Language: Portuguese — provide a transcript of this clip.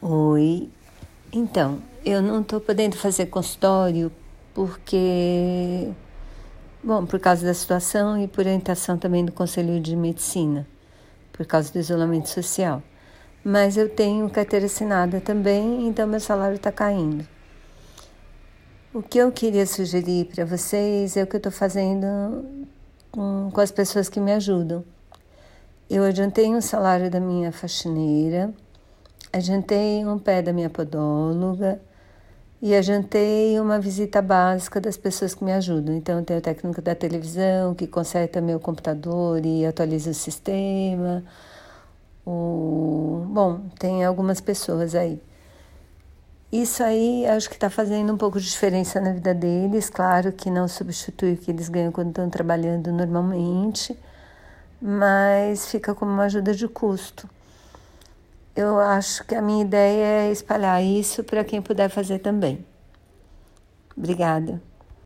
Oi. Então, eu não estou podendo fazer consultório porque, bom, por causa da situação e por orientação também do Conselho de Medicina, por causa do isolamento social. Mas eu tenho carteira assinada também, então meu salário está caindo. O que eu queria sugerir para vocês é o que eu estou fazendo com, com as pessoas que me ajudam. Eu adiantei o salário da minha faxineira Ajantei um pé da minha podóloga e ajantei uma visita básica das pessoas que me ajudam. Então, tem o técnico da televisão que conserta meu computador e atualiza o sistema. O... Bom, tem algumas pessoas aí. Isso aí acho que está fazendo um pouco de diferença na vida deles. Claro que não substitui o que eles ganham quando estão trabalhando normalmente, mas fica como uma ajuda de custo eu acho que a minha ideia é espalhar isso para quem puder fazer também. Obrigada.